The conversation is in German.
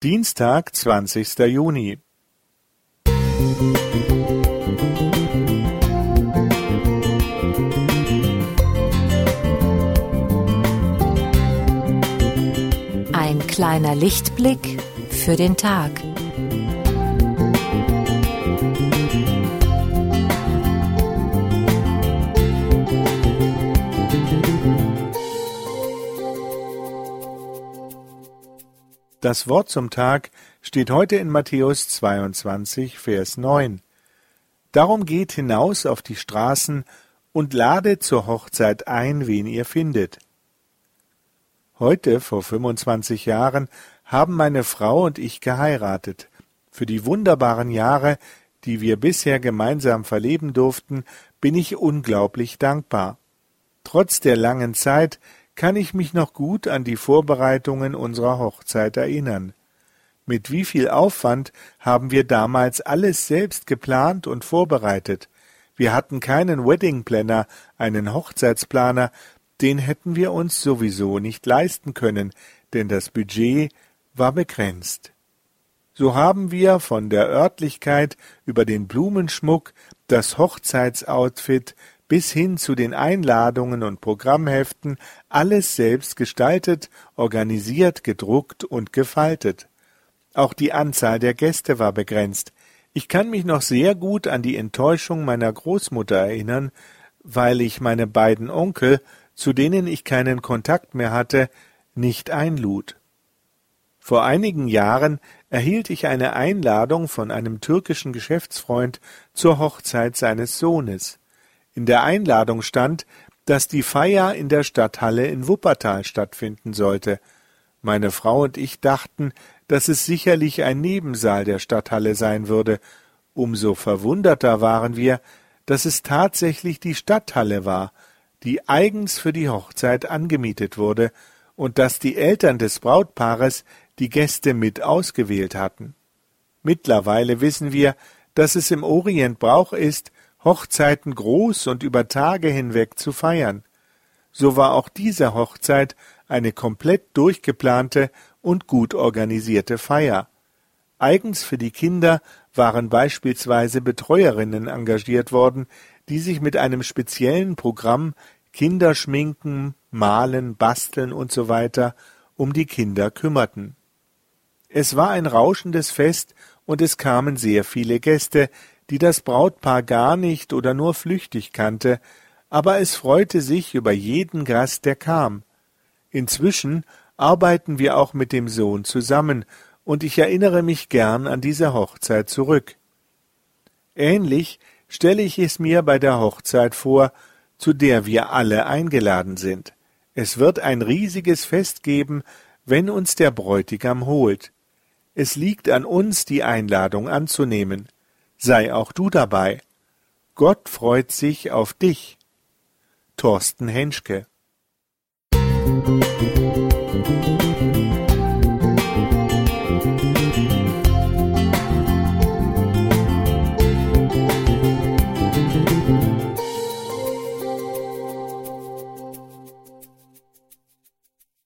Dienstag, zwanzigster Juni. Ein kleiner Lichtblick für den Tag. Das Wort zum Tag steht heute in Matthäus 22, Vers 9. Darum geht hinaus auf die Straßen und ladet zur Hochzeit ein, wen ihr findet. Heute, vor 25 Jahren, haben meine Frau und ich geheiratet. Für die wunderbaren Jahre, die wir bisher gemeinsam verleben durften, bin ich unglaublich dankbar. Trotz der langen Zeit kann ich mich noch gut an die Vorbereitungen unserer Hochzeit erinnern. Mit wie viel Aufwand haben wir damals alles selbst geplant und vorbereitet. Wir hatten keinen Wedding Planner, einen Hochzeitsplaner, den hätten wir uns sowieso nicht leisten können, denn das Budget war begrenzt. So haben wir von der Örtlichkeit über den Blumenschmuck, das Hochzeitsoutfit bis hin zu den Einladungen und Programmheften alles selbst gestaltet, organisiert, gedruckt und gefaltet. Auch die Anzahl der Gäste war begrenzt. Ich kann mich noch sehr gut an die Enttäuschung meiner Großmutter erinnern, weil ich meine beiden Onkel, zu denen ich keinen Kontakt mehr hatte, nicht einlud. Vor einigen Jahren erhielt ich eine Einladung von einem türkischen Geschäftsfreund zur Hochzeit seines Sohnes. In der Einladung stand, dass die Feier in der Stadthalle in Wuppertal stattfinden sollte. Meine Frau und ich dachten, dass es sicherlich ein Nebensaal der Stadthalle sein würde. Umso verwunderter waren wir, dass es tatsächlich die Stadthalle war, die eigens für die Hochzeit angemietet wurde und dass die Eltern des Brautpaares die Gäste mit ausgewählt hatten. Mittlerweile wissen wir, dass es im Orient Brauch ist, Hochzeiten groß und über Tage hinweg zu feiern. So war auch diese Hochzeit eine komplett durchgeplante und gut organisierte Feier. Eigens für die Kinder waren beispielsweise Betreuerinnen engagiert worden, die sich mit einem speziellen Programm Kinderschminken, Malen, Basteln usw. So um die Kinder kümmerten. Es war ein rauschendes Fest und es kamen sehr viele Gäste, die das Brautpaar gar nicht oder nur flüchtig kannte, aber es freute sich über jeden Gast, der kam. Inzwischen arbeiten wir auch mit dem Sohn zusammen, und ich erinnere mich gern an diese Hochzeit zurück. Ähnlich stelle ich es mir bei der Hochzeit vor, zu der wir alle eingeladen sind. Es wird ein riesiges Fest geben, wenn uns der Bräutigam holt. Es liegt an uns, die Einladung anzunehmen sei auch du dabei. Gott freut sich auf dich. Thorsten Henschke Musik